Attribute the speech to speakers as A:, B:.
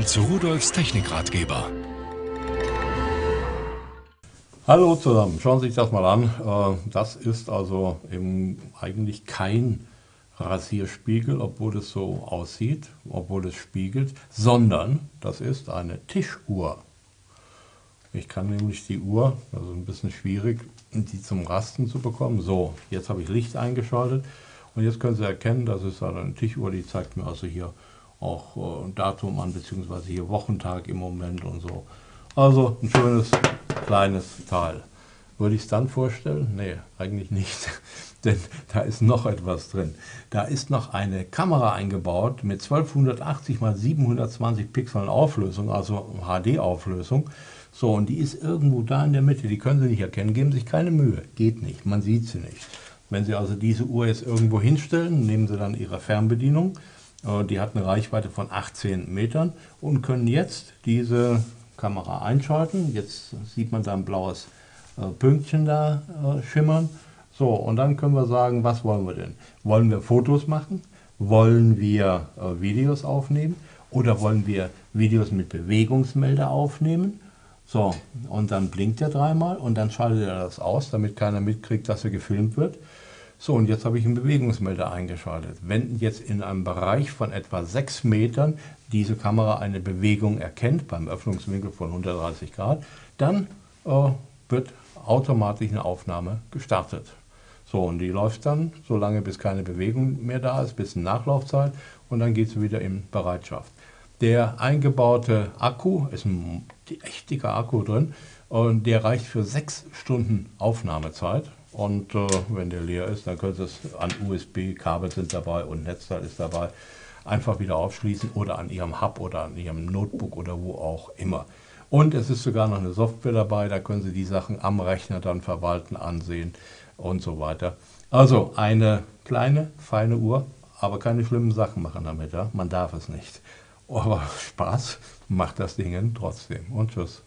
A: Willkommen zu Rudolfs Technikratgeber.
B: Hallo zusammen, schauen Sie sich das mal an. Äh, das ist also eigentlich kein Rasierspiegel, obwohl es so aussieht, obwohl es spiegelt, sondern das ist eine Tischuhr. Ich kann nämlich die Uhr, also ein bisschen schwierig, die zum Rasten zu bekommen. So, jetzt habe ich Licht eingeschaltet und jetzt können Sie erkennen, das ist eine Tischuhr, die zeigt mir also hier auch äh, Datum an, beziehungsweise hier Wochentag im Moment und so. Also ein schönes kleines Teil. Würde ich es dann vorstellen? Nee, eigentlich nicht. Denn da ist noch etwas drin. Da ist noch eine Kamera eingebaut mit 1280 x 720 Pixeln Auflösung, also HD-Auflösung. So, und die ist irgendwo da in der Mitte. Die können Sie nicht erkennen. Geben sich keine Mühe. Geht nicht. Man sieht sie nicht. Wenn Sie also diese Uhr jetzt irgendwo hinstellen, nehmen Sie dann Ihre Fernbedienung. Äh, die hat eine Reichweite von 18 Metern und können jetzt diese Kamera einschalten. Jetzt sieht man da ein blaues äh, Pünktchen da äh, schimmern. So, und dann können wir sagen, was wollen wir denn? Wollen wir Fotos machen? Wollen wir Videos aufnehmen? Oder wollen wir Videos mit Bewegungsmelder aufnehmen? So, und dann blinkt er dreimal und dann schaltet er das aus, damit keiner mitkriegt, dass er gefilmt wird. So, und jetzt habe ich einen Bewegungsmelder eingeschaltet. Wenn jetzt in einem Bereich von etwa 6 Metern diese Kamera eine Bewegung erkennt, beim Öffnungswinkel von 130 Grad, dann äh, wird automatisch eine Aufnahme gestartet. So, und die läuft dann so lange, bis keine Bewegung mehr da ist, bis Nachlaufzeit und dann geht sie wieder in Bereitschaft. Der eingebaute Akku, ist ein echt dicker Akku drin, und der reicht für sechs Stunden Aufnahmezeit. Und äh, wenn der leer ist, dann können Sie es an USB-Kabel sind dabei und Netzteil ist dabei, einfach wieder aufschließen oder an Ihrem Hub oder an Ihrem Notebook oder wo auch immer. Und es ist sogar noch eine Software dabei, da können Sie die Sachen am Rechner dann verwalten, ansehen und so weiter. Also eine kleine, feine Uhr, aber keine schlimmen Sachen machen damit. Ja? Man darf es nicht. Aber Spaß macht das Ding trotzdem. Und tschüss.